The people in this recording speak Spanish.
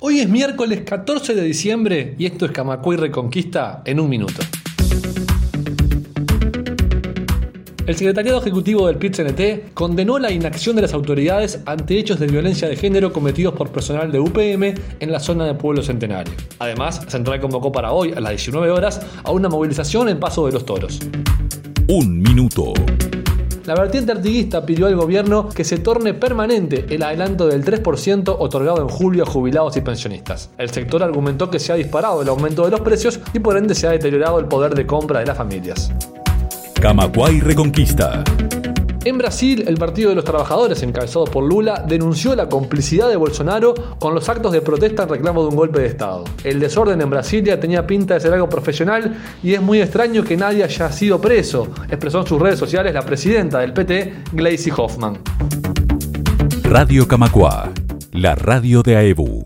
Hoy es miércoles 14 de diciembre y esto es Camacuay Reconquista en un minuto. El secretariado ejecutivo del PIT-CNT condenó la inacción de las autoridades ante hechos de violencia de género cometidos por personal de UPM en la zona de Pueblo Centenario. Además, Central convocó para hoy, a las 19 horas, a una movilización en Paso de los Toros. Un minuto. La vertiente artiguista pidió al gobierno que se torne permanente el adelanto del 3% otorgado en julio a jubilados y pensionistas. El sector argumentó que se ha disparado el aumento de los precios y por ende se ha deteriorado el poder de compra de las familias. Camacuay Reconquista. En Brasil, el Partido de los Trabajadores, encabezado por Lula, denunció la complicidad de Bolsonaro con los actos de protesta en reclamo de un golpe de Estado. El desorden en Brasilia tenía pinta de ser algo profesional y es muy extraño que nadie haya sido preso, expresó en sus redes sociales la presidenta del PT, Gleisi Hoffmann. Radio Camacua, la radio de AEBU.